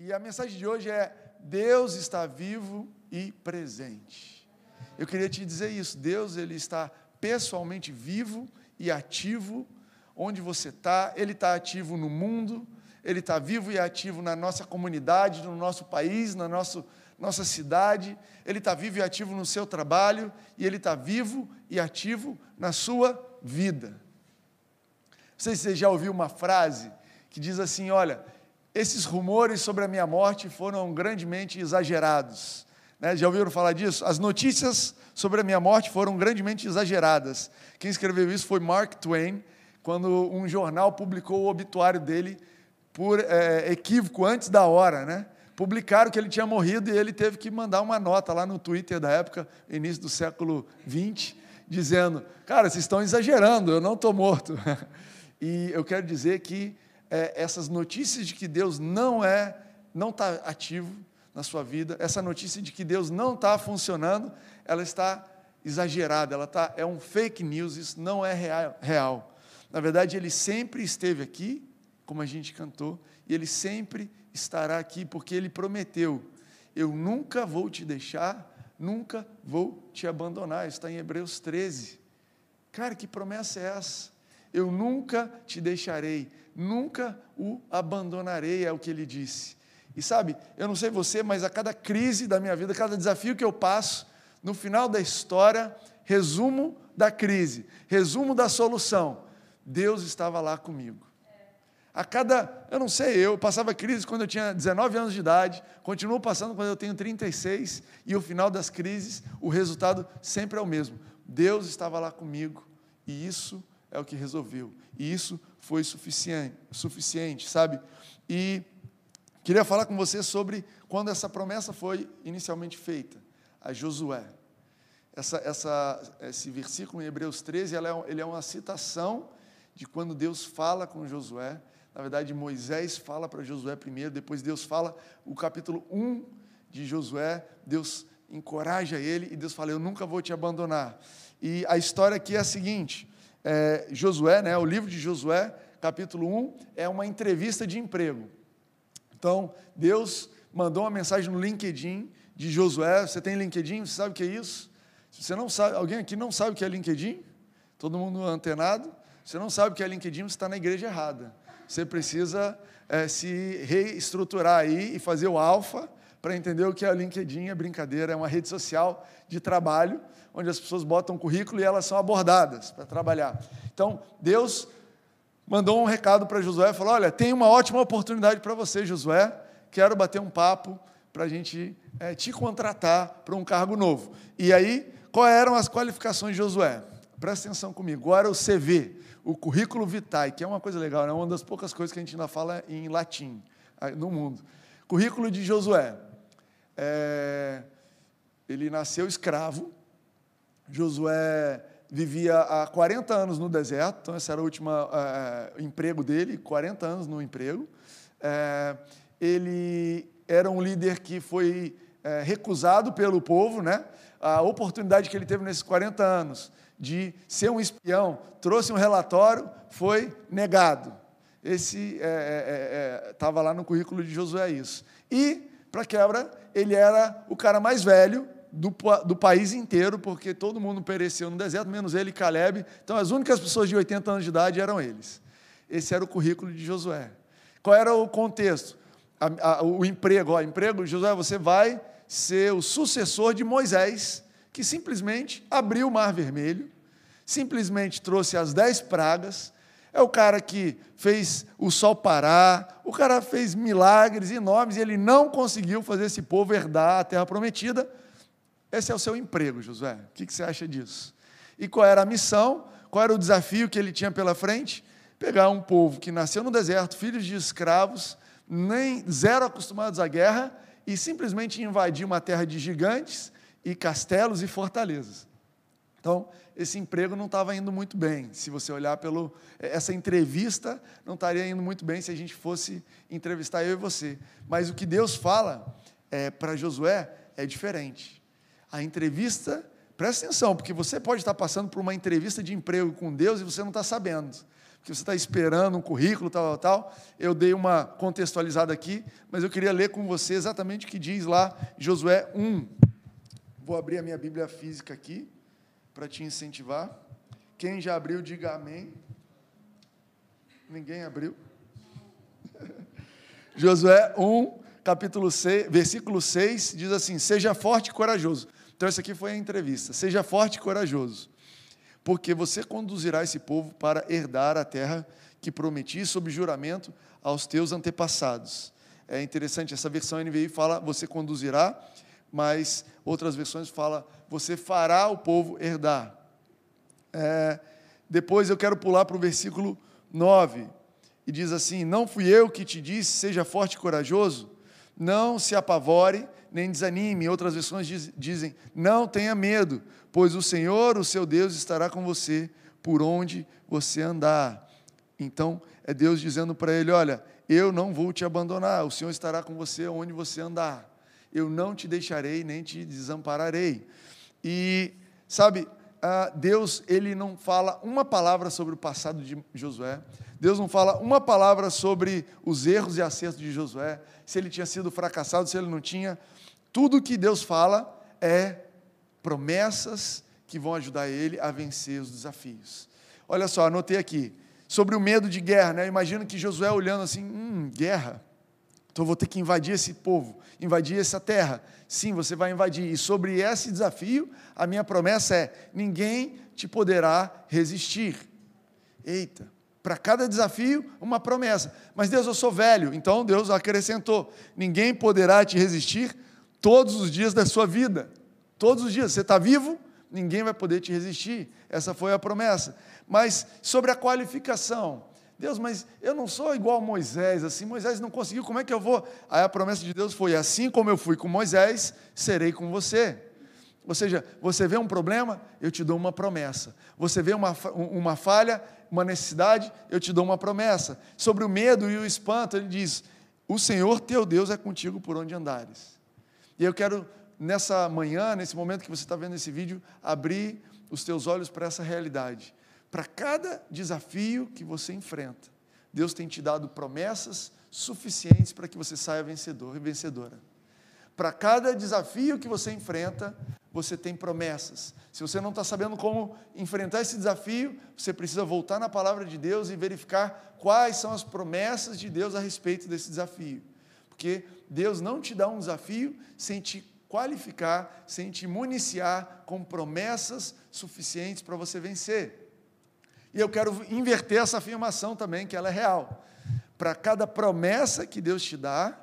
E a mensagem de hoje é: Deus está vivo e presente. Eu queria te dizer isso. Deus ele está pessoalmente vivo e ativo onde você está. Ele está ativo no mundo. Ele está vivo e ativo na nossa comunidade, no nosso país, na nosso, nossa cidade. Ele está vivo e ativo no seu trabalho. E ele está vivo e ativo na sua vida. Não sei se você já ouviu uma frase que diz assim: olha, esses rumores sobre a minha morte foram grandemente exagerados. Né? Já ouviram falar disso? As notícias sobre a minha morte foram grandemente exageradas. Quem escreveu isso foi Mark Twain, quando um jornal publicou o obituário dele por é, equívoco antes da hora, né? Publicaram que ele tinha morrido e ele teve que mandar uma nota lá no Twitter da época, início do século XX, dizendo: Cara, vocês estão exagerando, eu não estou morto. E eu quero dizer que é, essas notícias de que Deus não é, não está ativo na sua vida, essa notícia de que Deus não está funcionando, ela está exagerada, ela está, é um fake news, isso não é real. Na verdade, ele sempre esteve aqui, como a gente cantou, e ele sempre estará aqui, porque ele prometeu: Eu nunca vou te deixar, nunca vou te abandonar. Está em Hebreus 13. Cara, que promessa é essa? Eu nunca te deixarei, nunca o abandonarei, é o que ele disse. E sabe, eu não sei você, mas a cada crise da minha vida, cada desafio que eu passo, no final da história, resumo da crise, resumo da solução. Deus estava lá comigo. A cada, eu não sei, eu passava crise quando eu tinha 19 anos de idade, continuo passando quando eu tenho 36, e o final das crises, o resultado sempre é o mesmo. Deus estava lá comigo, e isso é o que resolveu. E isso foi suficiente, suficiente, sabe? E queria falar com você sobre quando essa promessa foi inicialmente feita, a Josué. Essa, essa, esse versículo em Hebreus 13, é, ele é uma citação de quando Deus fala com Josué. Na verdade, Moisés fala para Josué primeiro, depois Deus fala o capítulo 1 de Josué, Deus encoraja ele e Deus fala: Eu nunca vou te abandonar. E a história aqui é a seguinte: é, Josué, né, o livro de Josué, capítulo 1, é uma entrevista de emprego. Então, Deus mandou uma mensagem no LinkedIn de Josué. Você tem LinkedIn? Você sabe o que é isso? Se você não sabe, alguém aqui não sabe o que é LinkedIn? Todo mundo antenado? Você não sabe o que é LinkedIn, você está na igreja errada. Você precisa é, se reestruturar aí e fazer o alfa para entender o que é LinkedIn. É brincadeira, é uma rede social de trabalho onde as pessoas botam um currículo e elas são abordadas para trabalhar. Então, Deus mandou um recado para Josué, falou: Olha, tem uma ótima oportunidade para você, Josué. Quero bater um papo para a gente é, te contratar para um cargo novo. E aí, quais eram as qualificações de Josué? Presta atenção comigo. Era o CV, o currículo vitae, que é uma coisa legal, é né? uma das poucas coisas que a gente ainda fala em latim no mundo. Currículo de Josué. É, ele nasceu escravo, Josué vivia há 40 anos no deserto, então esse era o último é, emprego dele, 40 anos no emprego. É, ele era um líder que foi é, recusado pelo povo, né? A oportunidade que ele teve nesses 40 anos de ser um espião, trouxe um relatório, foi negado. Esse estava lá no currículo de Josué isso. E, para quebra, ele era o cara mais velho do, do país inteiro, porque todo mundo pereceu no deserto, menos ele e Caleb. Então, as únicas pessoas de 80 anos de idade eram eles. Esse era o currículo de Josué. Qual era o contexto? A, a, o emprego. Ó, emprego, Josué, você vai ser o sucessor de Moisés, que simplesmente abriu o Mar Vermelho, simplesmente trouxe as dez pragas. É o cara que fez o sol parar, o cara fez milagres enormes e ele não conseguiu fazer esse povo herdar a terra prometida esse é o seu emprego, Josué. O que você acha disso? E qual era a missão? Qual era o desafio que ele tinha pela frente? Pegar um povo que nasceu no deserto, filhos de escravos, nem zero acostumados à guerra, e simplesmente invadir uma terra de gigantes e castelos e fortalezas. Então, esse emprego não estava indo muito bem. Se você olhar pelo. Essa entrevista não estaria indo muito bem se a gente fosse entrevistar eu e você. Mas o que Deus fala é, para Josué é diferente. A entrevista, presta atenção, porque você pode estar passando por uma entrevista de emprego com Deus e você não está sabendo. Porque que você está esperando um currículo, tal, tal, tal. Eu dei uma contextualizada aqui, mas eu queria ler com você exatamente o que diz lá Josué 1. Vou abrir a minha Bíblia física aqui para te incentivar. Quem já abriu, diga amém. Ninguém abriu. Josué 1, capítulo 6, versículo 6, diz assim: Seja forte e corajoso. Então, essa aqui foi a entrevista. Seja forte e corajoso porque você conduzirá esse povo para herdar a terra que prometi sob juramento aos teus antepassados. É interessante, essa versão NVI fala você conduzirá, mas outras versões fala você fará o povo herdar. É, depois eu quero pular para o versículo 9, e diz assim: Não fui eu que te disse, seja forte e corajoso, não se apavore, nem desanime. Outras versões diz, dizem: Não tenha medo, pois o Senhor, o seu Deus, estará com você por onde você andar. Então, é Deus dizendo para ele: Olha, eu não vou te abandonar, o Senhor estará com você onde você andar. Eu não te deixarei nem te desampararei. E, sabe, Deus, ele não fala uma palavra sobre o passado de Josué. Deus não fala uma palavra sobre os erros e acertos de Josué, se ele tinha sido fracassado, se ele não tinha. Tudo que Deus fala é promessas que vão ajudar ele a vencer os desafios. Olha só, anotei aqui, sobre o medo de guerra, né? Eu imagino que Josué olhando assim, hum, guerra, então vou ter que invadir esse povo, invadir essa terra. Sim, você vai invadir. E sobre esse desafio, a minha promessa é: ninguém te poderá resistir. Eita, para cada desafio, uma promessa. Mas Deus, eu sou velho, então Deus acrescentou: ninguém poderá te resistir todos os dias da sua vida. Todos os dias. Você está vivo, ninguém vai poder te resistir. Essa foi a promessa. Mas sobre a qualificação. Deus, mas eu não sou igual a Moisés, assim, Moisés não conseguiu, como é que eu vou? Aí a promessa de Deus foi: assim como eu fui com Moisés, serei com você. Ou seja, você vê um problema, eu te dou uma promessa. Você vê uma, uma falha, uma necessidade, eu te dou uma promessa. Sobre o medo e o espanto, ele diz: O Senhor teu Deus é contigo por onde andares. E eu quero nessa manhã, nesse momento que você está vendo esse vídeo, abrir os teus olhos para essa realidade. Para cada desafio que você enfrenta, Deus tem te dado promessas suficientes para que você saia vencedor e vencedora. Para cada desafio que você enfrenta, você tem promessas. Se você não está sabendo como enfrentar esse desafio, você precisa voltar na palavra de Deus e verificar quais são as promessas de Deus a respeito desse desafio. Porque Deus não te dá um desafio sem te qualificar, sem te municiar com promessas suficientes para você vencer. E eu quero inverter essa afirmação também, que ela é real. Para cada promessa que Deus te dá,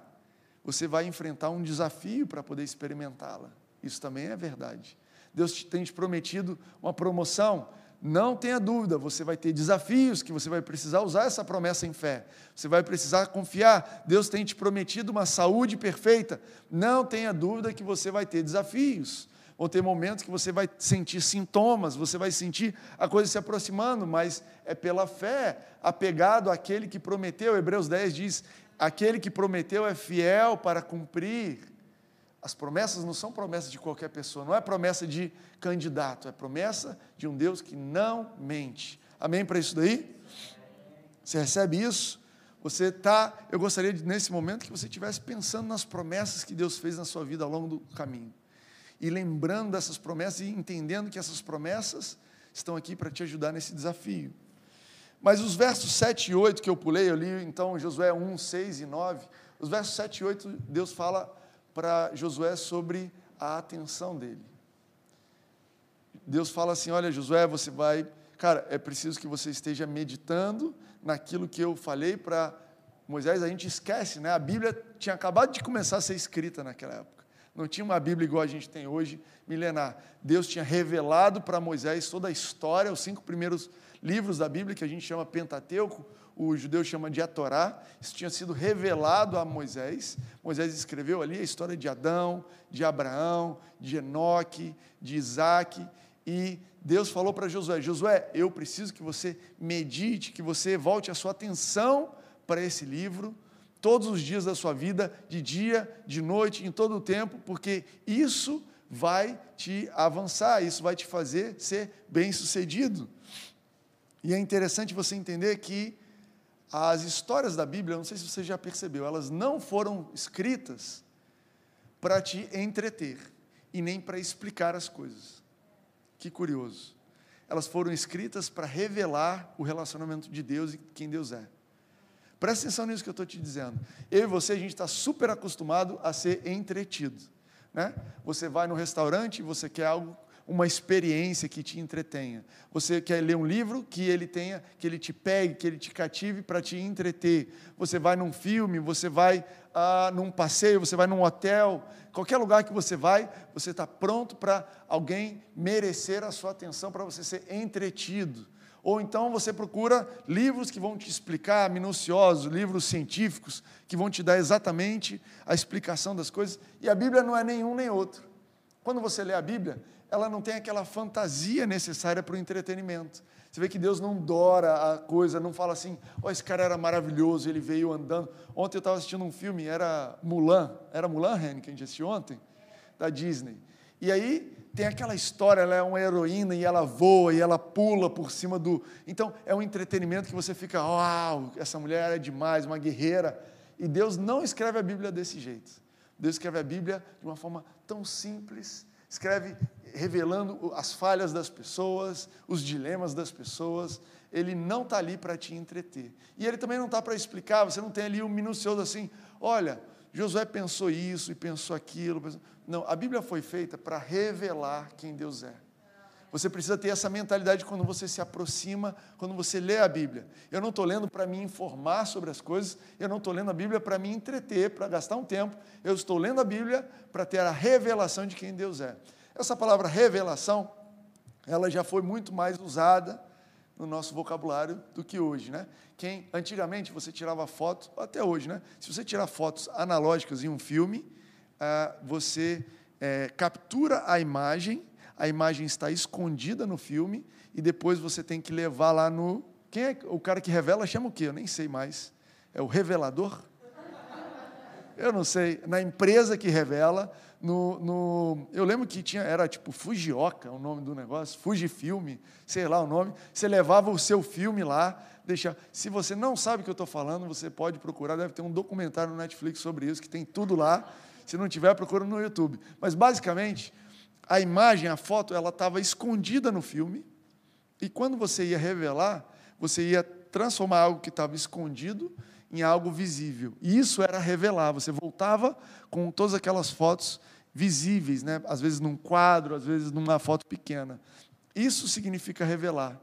você vai enfrentar um desafio para poder experimentá-la. Isso também é verdade. Deus tem te prometido uma promoção, não tenha dúvida, você vai ter desafios que você vai precisar usar essa promessa em fé. Você vai precisar confiar. Deus tem te prometido uma saúde perfeita. Não tenha dúvida que você vai ter desafios. Vão ter momentos que você vai sentir sintomas, você vai sentir a coisa se aproximando, mas é pela fé, apegado àquele que prometeu. Hebreus 10 diz: aquele que prometeu é fiel para cumprir. As promessas não são promessas de qualquer pessoa, não é promessa de candidato, é promessa de um Deus que não mente. Amém para isso daí? Você recebe isso? Você está, eu gostaria de, nesse momento que você estivesse pensando nas promessas que Deus fez na sua vida ao longo do caminho. E lembrando dessas promessas e entendendo que essas promessas estão aqui para te ajudar nesse desafio. Mas os versos 7 e 8 que eu pulei, eu li então Josué 1, 6 e 9. Os versos 7 e 8, Deus fala para Josué sobre a atenção dele. Deus fala assim: Olha, Josué, você vai. Cara, é preciso que você esteja meditando naquilo que eu falei para Moisés. A gente esquece, né? A Bíblia tinha acabado de começar a ser escrita naquela época. Não tinha uma Bíblia igual a gente tem hoje, milenar. Deus tinha revelado para Moisés toda a história, os cinco primeiros livros da Bíblia, que a gente chama Pentateuco, o judeu chama de a Torá, isso tinha sido revelado a Moisés. Moisés escreveu ali a história de Adão, de Abraão, de Enoque, de Isaac, e Deus falou para Josué: Josué, eu preciso que você medite, que você volte a sua atenção para esse livro, todos os dias da sua vida, de dia, de noite, em todo o tempo, porque isso vai te avançar, isso vai te fazer ser bem-sucedido. E é interessante você entender que as histórias da Bíblia, não sei se você já percebeu, elas não foram escritas para te entreter e nem para explicar as coisas. Que curioso. Elas foram escritas para revelar o relacionamento de Deus e quem Deus é. Presta atenção nisso que eu estou te dizendo. Eu e você, a gente está super acostumado a ser entretido. Né? Você vai no restaurante, você quer algo uma experiência que te entretenha. Você quer ler um livro que ele tenha, que ele te pegue, que ele te cative para te entreter. Você vai num filme, você vai ah, num passeio, você vai num hotel, qualquer lugar que você vai, você está pronto para alguém merecer a sua atenção, para você ser entretido. Ou então você procura livros que vão te explicar, minuciosos, livros científicos, que vão te dar exatamente a explicação das coisas. E a Bíblia não é nenhum nem outro. Quando você lê a Bíblia, ela não tem aquela fantasia necessária para o entretenimento. Você vê que Deus não dora a coisa, não fala assim, ó, oh, esse cara era maravilhoso, ele veio andando. Ontem eu estava assistindo um filme, era Mulan, era Mulan, Ren, que a gente assistiu ontem, da Disney. E aí tem aquela história, ela é uma heroína e ela voa e ela pula por cima do. Então é um entretenimento que você fica, uau, essa mulher é demais, uma guerreira. E Deus não escreve a Bíblia desse jeito. Deus escreve a Bíblia de uma forma tão simples, escreve revelando as falhas das pessoas, os dilemas das pessoas. Ele não está ali para te entreter. E ele também não está para explicar, você não tem ali um minucioso assim, olha, Josué pensou isso e pensou aquilo. Pensou... Não, a Bíblia foi feita para revelar quem Deus é. Você precisa ter essa mentalidade quando você se aproxima, quando você lê a Bíblia. Eu não estou lendo para me informar sobre as coisas, eu não estou lendo a Bíblia para me entreter, para gastar um tempo. Eu estou lendo a Bíblia para ter a revelação de quem Deus é. Essa palavra revelação, ela já foi muito mais usada no nosso vocabulário do que hoje, né? Quem antigamente você tirava foto, até hoje, né? Se você tirar fotos analógicas em um filme, ah, você é, captura a imagem, a imagem está escondida no filme e depois você tem que levar lá no quem é o cara que revela chama o quê? Eu nem sei mais. É o revelador? Eu não sei. Na empresa que revela, no, no, eu lembro que tinha, era tipo Fujioka o nome do negócio, Fujifilme, sei lá o nome. Você levava o seu filme lá, deixa. Se você não sabe o que eu estou falando, você pode procurar, deve ter um documentário no Netflix sobre isso, que tem tudo lá. Se não tiver, procura no YouTube. Mas basicamente, a imagem, a foto, ela estava escondida no filme, e quando você ia revelar, você ia transformar algo que estava escondido em algo visível. E isso era revelar. Você voltava com todas aquelas fotos visíveis, né? às vezes num quadro, às vezes numa foto pequena. Isso significa revelar.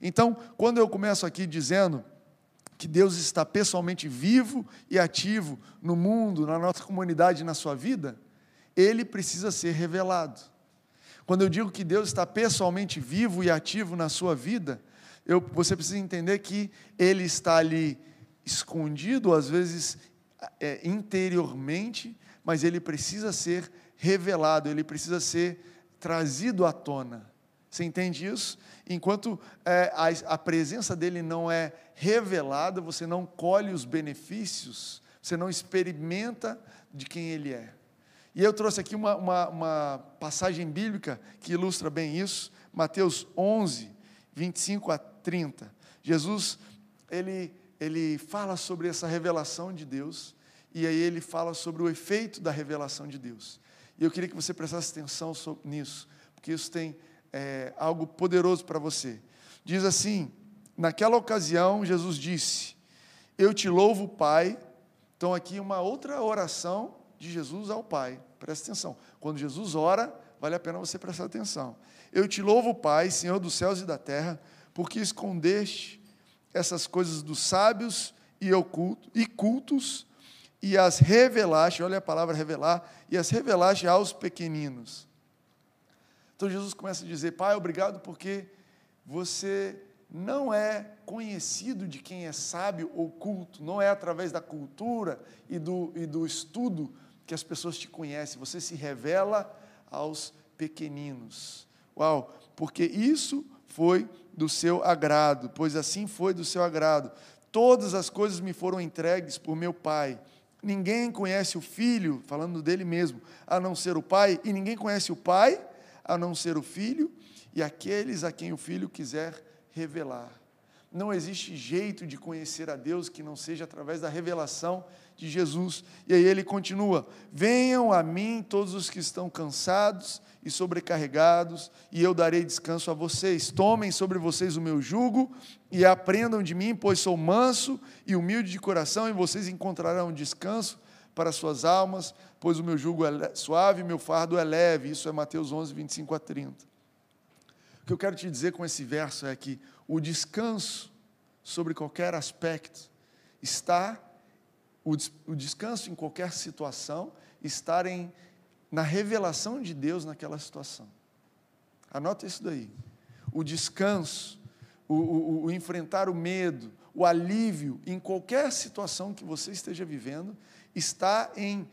Então, quando eu começo aqui dizendo que Deus está pessoalmente vivo e ativo no mundo, na nossa comunidade, na sua vida, ele precisa ser revelado. Quando eu digo que Deus está pessoalmente vivo e ativo na sua vida, eu, você precisa entender que ele está ali escondido, às vezes é, interiormente, mas ele precisa ser revelado, ele precisa ser trazido à tona. Você entende isso? Enquanto é, a, a presença dele não é revelada, você não colhe os benefícios, você não experimenta de quem ele é. E eu trouxe aqui uma, uma, uma, passagem bíblica que ilustra bem isso, Mateus 11, 25 a 30. Jesus, ele, ele fala sobre essa revelação de Deus, e aí ele fala sobre o efeito da revelação de Deus. E eu queria que você prestasse atenção nisso, porque isso tem é, algo poderoso para você. Diz assim: naquela ocasião, Jesus disse: Eu te louvo, Pai. Então, aqui uma outra oração de Jesus ao Pai. Presta atenção. Quando Jesus ora, vale a pena você prestar atenção. Eu te louvo, Pai, Senhor dos céus e da terra, porque escondeste essas coisas dos sábios e, oculto, e cultos e as revelaste, olha a palavra revelar, e as revelaste aos pequeninos. Então Jesus começa a dizer: Pai, obrigado porque você não é conhecido de quem é sábio ou culto, não é através da cultura e do, e do estudo que as pessoas te conhecem, você se revela aos pequeninos. Uau, porque isso foi do seu agrado, pois assim foi do seu agrado. Todas as coisas me foram entregues por meu Pai Ninguém conhece o filho, falando dele mesmo, a não ser o pai, e ninguém conhece o pai a não ser o filho e aqueles a quem o filho quiser revelar. não existe jeito de conhecer a Deus que não seja através da revelação de Jesus. E aí ele continua: Venham a mim todos os que estão cansados e sobrecarregados, e eu darei descanso a vocês. Tomem sobre vocês o meu jugo e aprendam de mim, pois sou manso e humilde de coração, e vocês encontrarão descanso para suas almas, pois o meu jugo é suave e meu fardo é leve. Isso é Mateus 11, 25 a 30. O que eu quero te dizer com esse verso é que o descanso sobre qualquer aspecto está, o, descanso em qualquer situação, estar em na revelação de Deus naquela situação. Anota isso daí. O descanso, o, o, o, enfrentar o medo, o alívio em qualquer situação que você esteja vivendo, está em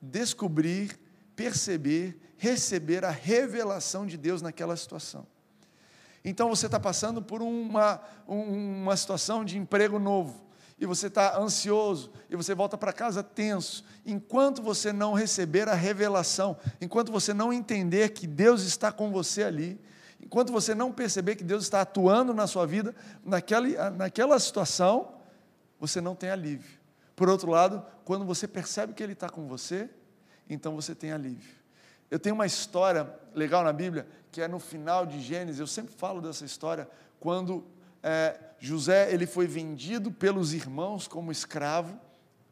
descobrir, perceber, receber a revelação de Deus naquela situação. Então você está passando por uma, uma situação de emprego novo e você está ansioso, e você volta para casa tenso, enquanto você não receber a revelação, enquanto você não entender que Deus está com você ali, enquanto você não perceber que Deus está atuando na sua vida, naquela, naquela situação, você não tem alívio. Por outro lado, quando você percebe que Ele está com você, então você tem alívio. Eu tenho uma história legal na Bíblia, que é no final de Gênesis, eu sempre falo dessa história, quando é, José ele foi vendido pelos irmãos como escravo,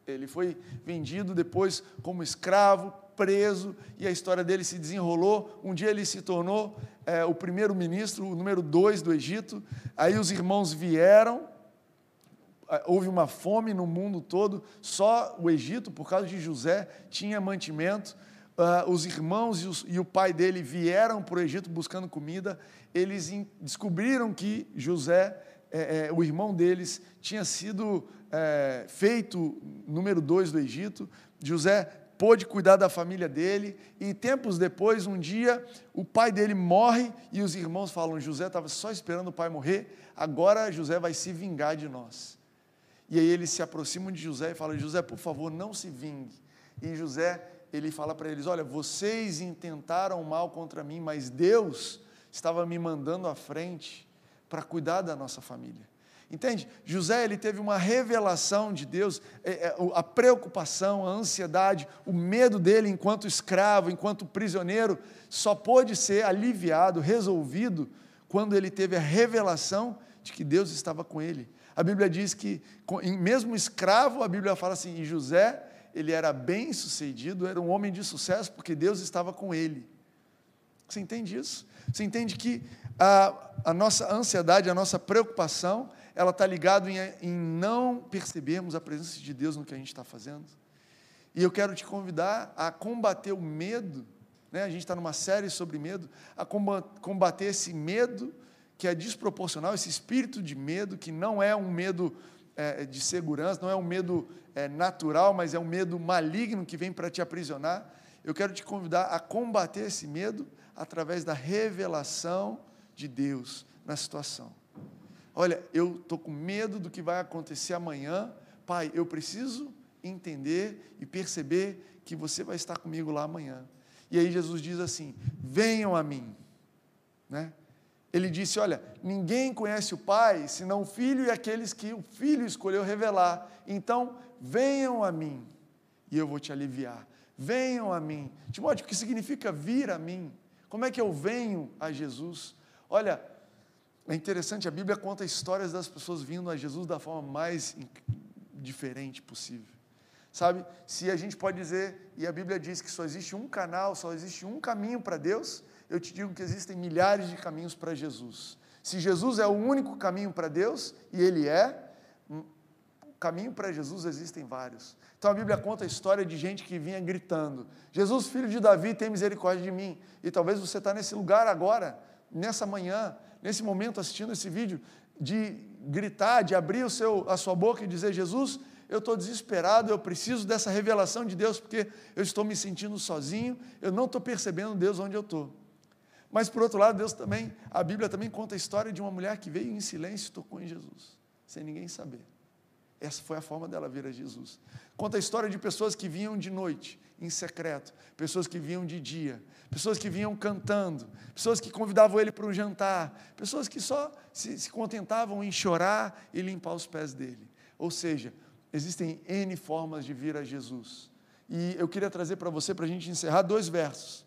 ele foi vendido depois como escravo, preso, e a história dele se desenrolou. Um dia ele se tornou é, o primeiro ministro, o número dois do Egito. Aí os irmãos vieram, houve uma fome no mundo todo, só o Egito, por causa de José, tinha mantimento. Uh, os irmãos e, os, e, o pai dele vieram para o Egito buscando comida, eles in, descobriram que José, é, é, o irmão deles, tinha sido é, feito número dois do Egito. José pôde cuidar da família dele, e tempos depois, um dia, o pai dele morre e os irmãos falam: José estava só esperando o pai morrer, agora José vai se vingar de nós. E aí eles se aproximam de José e falam: José, por favor, não se vingue. E José ele fala para eles: Olha, vocês intentaram mal contra mim, mas Deus estava me mandando à frente para cuidar da nossa família. Entende? José ele teve uma revelação de Deus, é, é, a preocupação, a ansiedade, o medo dele enquanto escravo, enquanto prisioneiro, só pôde ser aliviado, resolvido, quando ele teve a revelação de que Deus estava com ele. A Bíblia diz que, mesmo escravo, a Bíblia fala assim, e José ele era bem sucedido, era um homem de sucesso, porque Deus estava com ele. Você entende isso? Você entende que a, a nossa ansiedade, a nossa preocupação, ela está ligada em, em não percebermos a presença de Deus no que a gente está fazendo. E eu quero te convidar a combater o medo, né? a gente está numa série sobre medo, a combater esse medo que é desproporcional, esse espírito de medo, que não é um medo é, de segurança, não é um medo é, natural, mas é um medo maligno que vem para te aprisionar. Eu quero te convidar a combater esse medo através da revelação de Deus na situação. Olha, eu estou com medo do que vai acontecer amanhã. Pai, eu preciso entender e perceber que você vai estar comigo lá amanhã. E aí Jesus diz assim: venham a mim. Né? Ele disse: Olha, ninguém conhece o Pai senão o Filho e aqueles que o Filho escolheu revelar. Então, venham a mim e eu vou te aliviar. Venham a mim. Timóteo, o que significa vir a mim? Como é que eu venho a Jesus? Olha, é interessante, a Bíblia conta histórias das pessoas vindo a Jesus da forma mais diferente possível. Sabe, se a gente pode dizer, e a Bíblia diz que só existe um canal, só existe um caminho para Deus, eu te digo que existem milhares de caminhos para Jesus. Se Jesus é o único caminho para Deus, e Ele é, hum, caminho para Jesus existem vários. Então a Bíblia conta a história de gente que vinha gritando: Jesus, filho de Davi, tem misericórdia de mim. E talvez você está nesse lugar agora, nessa manhã, nesse momento assistindo esse vídeo, de gritar, de abrir o seu, a sua boca e dizer: Jesus, eu estou desesperado, eu preciso dessa revelação de Deus, porque eu estou me sentindo sozinho, eu não estou percebendo Deus onde eu estou. Mas por outro lado, Deus também, a Bíblia também conta a história de uma mulher que veio em silêncio e tocou em Jesus, sem ninguém saber. Essa foi a forma dela vir a Jesus. Conta a história de pessoas que vinham de noite, em secreto, pessoas que vinham de dia, pessoas que vinham cantando, pessoas que convidavam ele para um jantar, pessoas que só se, se contentavam em chorar e limpar os pés dele. Ou seja, existem N formas de vir a Jesus. E eu queria trazer para você, para a gente encerrar, dois versos.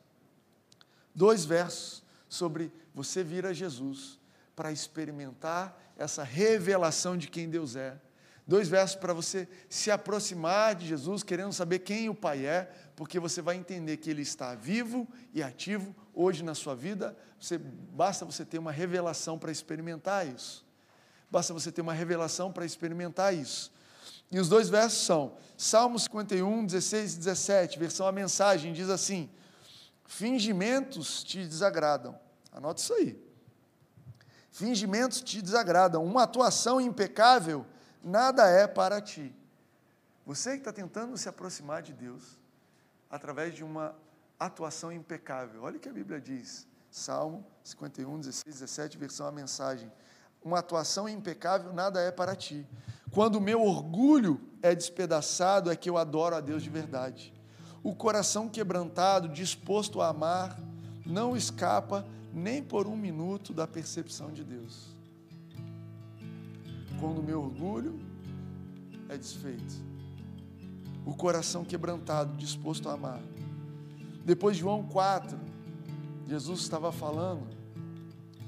Dois versos sobre você vir a Jesus para experimentar essa revelação de quem Deus é. Dois versos para você se aproximar de Jesus, querendo saber quem o Pai é, porque você vai entender que Ele está vivo e ativo hoje na sua vida. Você, basta você ter uma revelação para experimentar isso. Basta você ter uma revelação para experimentar isso. E os dois versos são Salmos 51, 16 e 17, versão a mensagem, diz assim: Fingimentos te desagradam. Anota isso aí. Fingimentos te desagradam. Uma atuação impecável nada é para ti. Você que está tentando se aproximar de Deus através de uma atuação impecável. Olha o que a Bíblia diz. Salmo 51, 16, 17, versão a mensagem. Uma atuação impecável nada é para ti. Quando o meu orgulho é despedaçado, é que eu adoro a Deus de verdade. O coração quebrantado, disposto a amar, não escapa nem por um minuto da percepção de Deus. Quando o meu orgulho é desfeito, o coração quebrantado, disposto a amar. Depois, João 4, Jesus estava falando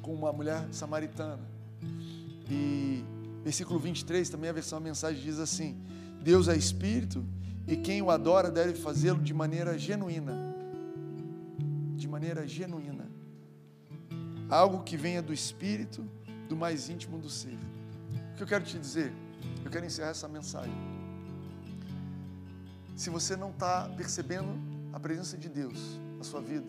com uma mulher samaritana. E versículo 23, também a versão a mensagem diz assim: Deus é espírito e quem o adora deve fazê-lo de maneira genuína. De maneira genuína algo que venha do espírito, do mais íntimo do ser. O que eu quero te dizer? Eu quero encerrar essa mensagem. Se você não está percebendo a presença de Deus na sua vida,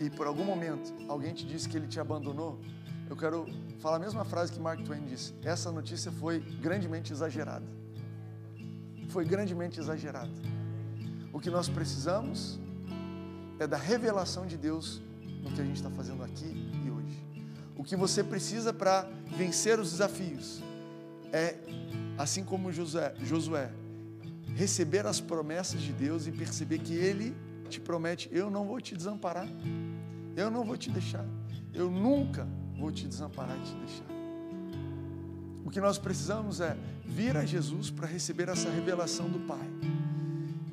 e por algum momento alguém te disse que ele te abandonou, eu quero falar a mesma frase que Mark Twain disse: essa notícia foi grandemente exagerada. Foi grandemente exagerada. O que nós precisamos é da revelação de Deus no que a gente está fazendo aqui e hoje. O que você precisa para vencer os desafios é, assim como Josué, Josué, receber as promessas de Deus e perceber que Ele te promete: eu não vou te desamparar, eu não vou te deixar, eu nunca vou te desamparar e te deixar. O que nós precisamos é vir a Jesus para receber essa revelação do Pai,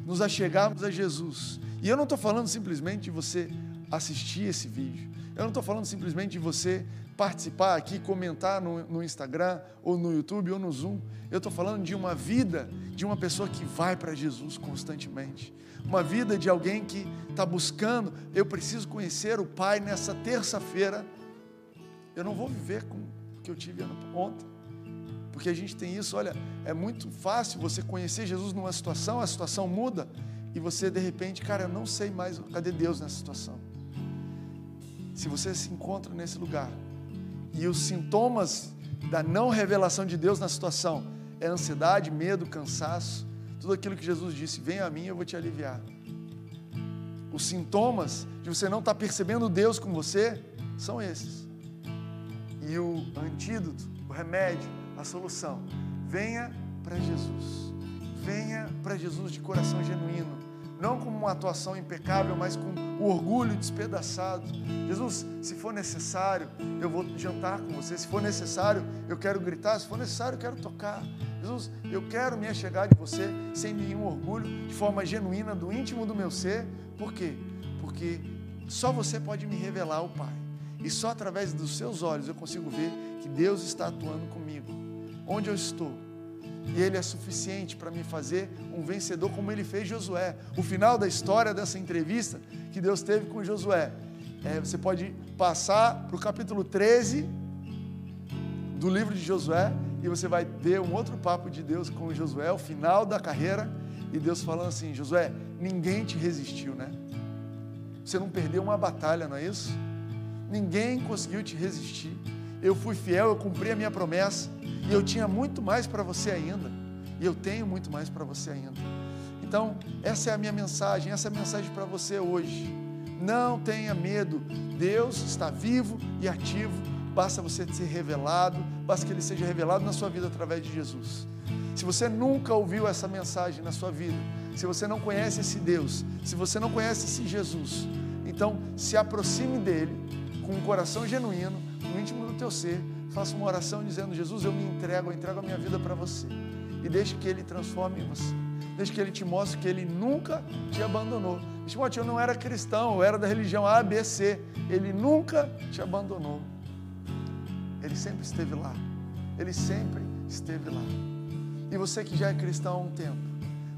nos achegarmos a Jesus. E eu não estou falando simplesmente de você assistir esse vídeo. Eu não estou falando simplesmente de você participar aqui, comentar no, no, Instagram, ou no YouTube, ou no Zoom. Eu estou falando de uma vida de uma pessoa que vai para Jesus constantemente. Uma vida de alguém que está buscando, eu preciso conhecer o Pai nessa terça-feira. Eu não vou viver com o que eu tive ontem. Porque a gente tem isso, olha, é muito fácil você conhecer Jesus numa situação, a situação muda, e você de repente, cara, eu não sei mais, cadê Deus nessa situação? se você se encontra nesse lugar e os sintomas da não revelação de Deus na situação é ansiedade, medo, cansaço, tudo aquilo que Jesus disse: Venha a mim, eu vou te aliviar. Os sintomas de você não estar percebendo Deus com você são esses. E o antídoto, o remédio, a solução, venha para Jesus. Venha para Jesus de coração genuíno não como uma atuação impecável, mas com o orgulho despedaçado. Jesus, se for necessário, eu vou jantar com você. Se for necessário, eu quero gritar. Se for necessário, eu quero tocar. Jesus, eu quero me achegar de você sem nenhum orgulho, de forma genuína, do íntimo do meu ser. Por quê? Porque só você pode me revelar o Pai. E só através dos seus olhos eu consigo ver que Deus está atuando comigo. Onde eu estou, e Ele é suficiente para me fazer um vencedor, como Ele fez Josué. O final da história dessa entrevista que Deus teve com Josué. É, você pode passar para o capítulo 13 do livro de Josué e você vai ver um outro papo de Deus com Josué, o final da carreira, e Deus falando assim: Josué, ninguém te resistiu, né? Você não perdeu uma batalha, não é isso? Ninguém conseguiu te resistir. Eu fui fiel, eu cumpri a minha promessa. E eu tinha muito mais para você ainda. E eu tenho muito mais para você ainda. Então, essa é a minha mensagem, essa é a mensagem para você hoje. Não tenha medo. Deus está vivo e ativo basta você ser revelado, basta que ele seja revelado na sua vida através de Jesus. Se você nunca ouviu essa mensagem na sua vida, se você não conhece esse Deus, se você não conhece esse Jesus, então se aproxime dele com um coração genuíno, no íntimo do teu ser, faça uma oração dizendo: Jesus, eu me entrego, eu entrego a minha vida para você. E deixe que ele transforme você. Deixe que ele te mostre que ele nunca te abandonou. Timóteo, eu não era cristão, eu era da religião A, B, C. Ele nunca te abandonou. Ele sempre esteve lá. Ele sempre esteve lá. E você que já é cristão há um tempo,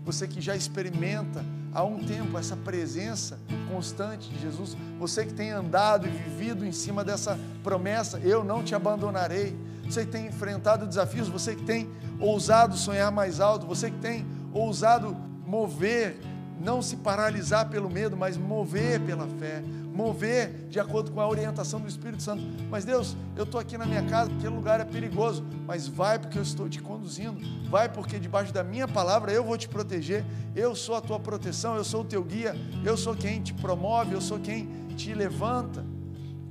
você que já experimenta há um tempo essa presença constante de Jesus, você que tem andado e vivido em cima dessa promessa, eu não te abandonarei. Você que tem enfrentado desafios, você que tem ousado sonhar mais alto, você que tem ousado mover, não se paralisar pelo medo, mas mover pela fé, mover de acordo com a orientação do Espírito Santo. Mas Deus, eu estou aqui na minha casa, aquele lugar é perigoso, mas vai porque eu estou te conduzindo, vai porque debaixo da minha palavra eu vou te proteger, eu sou a tua proteção, eu sou o teu guia, eu sou quem te promove, eu sou quem te levanta.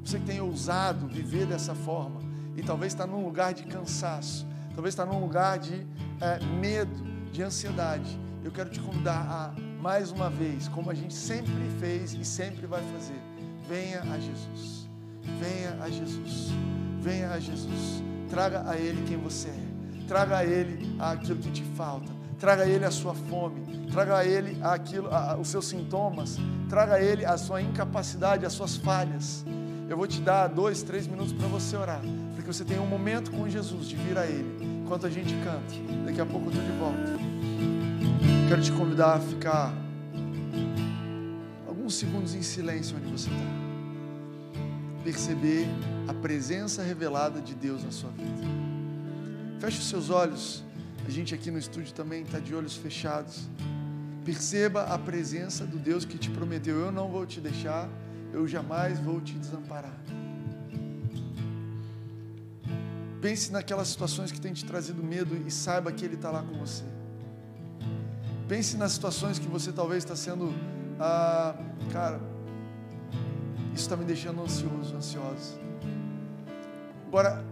Você que tem ousado viver dessa forma e talvez está num lugar de cansaço, talvez está num lugar de é, medo, de ansiedade. Eu quero te convidar a mais uma vez, como a gente sempre fez e sempre vai fazer Venha a Jesus. Venha a Jesus. Venha a Jesus. Traga a Ele quem você é. Traga a Ele aquilo que te falta. Traga a Ele a sua fome. Traga a Ele aquilo, a, os seus sintomas. Traga a Ele a sua incapacidade, as suas falhas. Eu vou te dar dois, três minutos para você orar. Para que você tenha um momento com Jesus de vir a Ele. Enquanto a gente canta. Daqui a pouco eu estou de volta. Quero te convidar a ficar alguns segundos em silêncio onde você está. Perceber a presença revelada de Deus na sua vida. Feche os seus olhos. A gente aqui no estúdio também está de olhos fechados. Perceba a presença do Deus que te prometeu: Eu não vou te deixar, eu jamais vou te desamparar. Pense naquelas situações que têm te trazido medo e saiba que Ele está lá com você. Pense nas situações que você talvez está sendo ah, cara, isso está me deixando ansioso, ansiosa. Agora,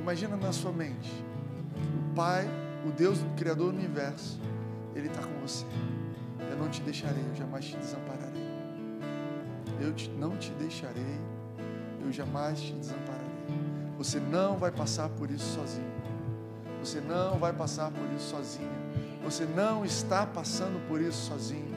imagina na sua mente, o Pai, o Deus, o Criador do Universo, Ele está com você. Eu não te deixarei, eu jamais te desampararei. Eu te, não te deixarei, eu jamais te desampararei. Você não vai passar por isso sozinho. Você não vai passar por isso sozinha. Você não está passando por isso sozinho.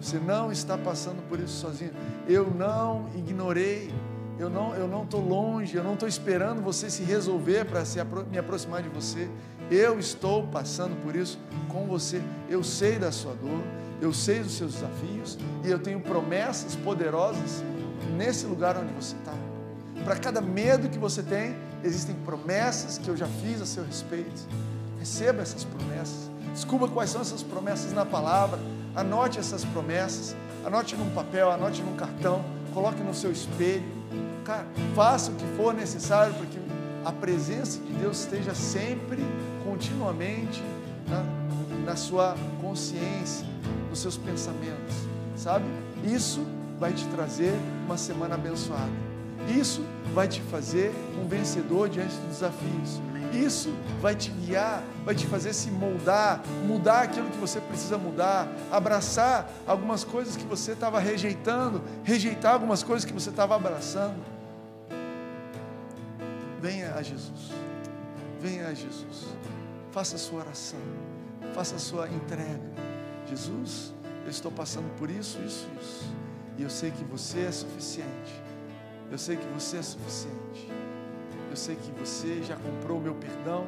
Você não está passando por isso sozinho. Eu não ignorei. Eu não eu não estou longe. Eu não estou esperando você se resolver para se me aproximar de você. Eu estou passando por isso com você. Eu sei da sua dor. Eu sei dos seus desafios e eu tenho promessas poderosas nesse lugar onde você está. Para cada medo que você tem, existem promessas que eu já fiz a seu respeito. Receba essas promessas. Descubra quais são essas promessas na palavra Anote essas promessas, anote num papel, anote num cartão, coloque no seu espelho. Cara, faça o que for necessário para que a presença de Deus esteja sempre, continuamente na, na sua consciência, nos seus pensamentos, sabe? Isso vai te trazer uma semana abençoada. Isso vai te fazer um vencedor diante dos desafios. Isso vai te guiar, vai te fazer se moldar, mudar aquilo que você precisa mudar, abraçar algumas coisas que você estava rejeitando, rejeitar algumas coisas que você estava abraçando. Venha a Jesus, venha a Jesus, faça a sua oração, faça a sua entrega. Jesus, eu estou passando por isso, isso, isso, e eu sei que você é suficiente. Eu sei que você é suficiente. Eu sei que você já comprou o meu perdão.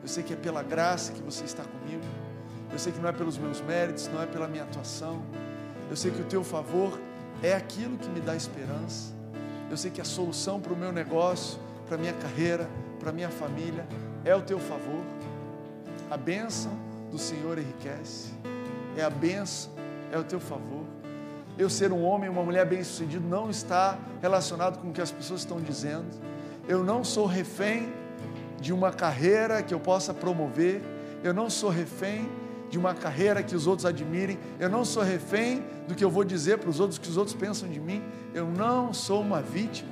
Eu sei que é pela graça que você está comigo. Eu sei que não é pelos meus méritos, não é pela minha atuação. Eu sei que o teu favor é aquilo que me dá esperança. Eu sei que a solução para o meu negócio, para a minha carreira, para a minha família é o teu favor. A bênção do Senhor enriquece. É a bênção, é o teu favor. Eu ser um homem, uma mulher bem-sucedido não está relacionado com o que as pessoas estão dizendo eu não sou refém de uma carreira que eu possa promover, eu não sou refém de uma carreira que os outros admirem, eu não sou refém do que eu vou dizer para os outros, que os outros pensam de mim, eu não sou uma vítima,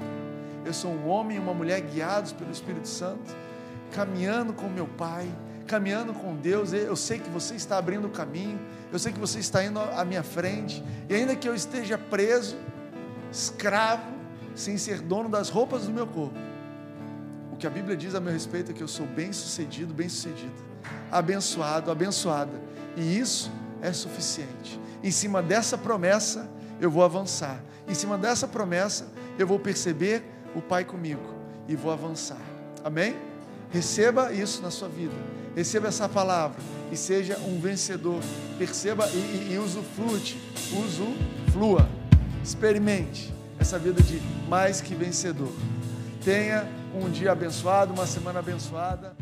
eu sou um homem e uma mulher guiados pelo Espírito Santo, caminhando com meu Pai, caminhando com Deus. Eu sei que você está abrindo o caminho, eu sei que você está indo à minha frente, e ainda que eu esteja preso, escravo, sem ser dono das roupas do meu corpo, que a Bíblia diz a meu respeito é que eu sou bem-sucedido, bem-sucedido, abençoado, abençoada, e isso é suficiente. Em cima dessa promessa, eu vou avançar. Em cima dessa promessa, eu vou perceber o Pai comigo e vou avançar. Amém? Receba isso na sua vida. Receba essa palavra e seja um vencedor. Perceba e, e, e usufrute, usuflua. Experimente essa vida de mais que vencedor. Tenha um dia abençoado, uma semana abençoada.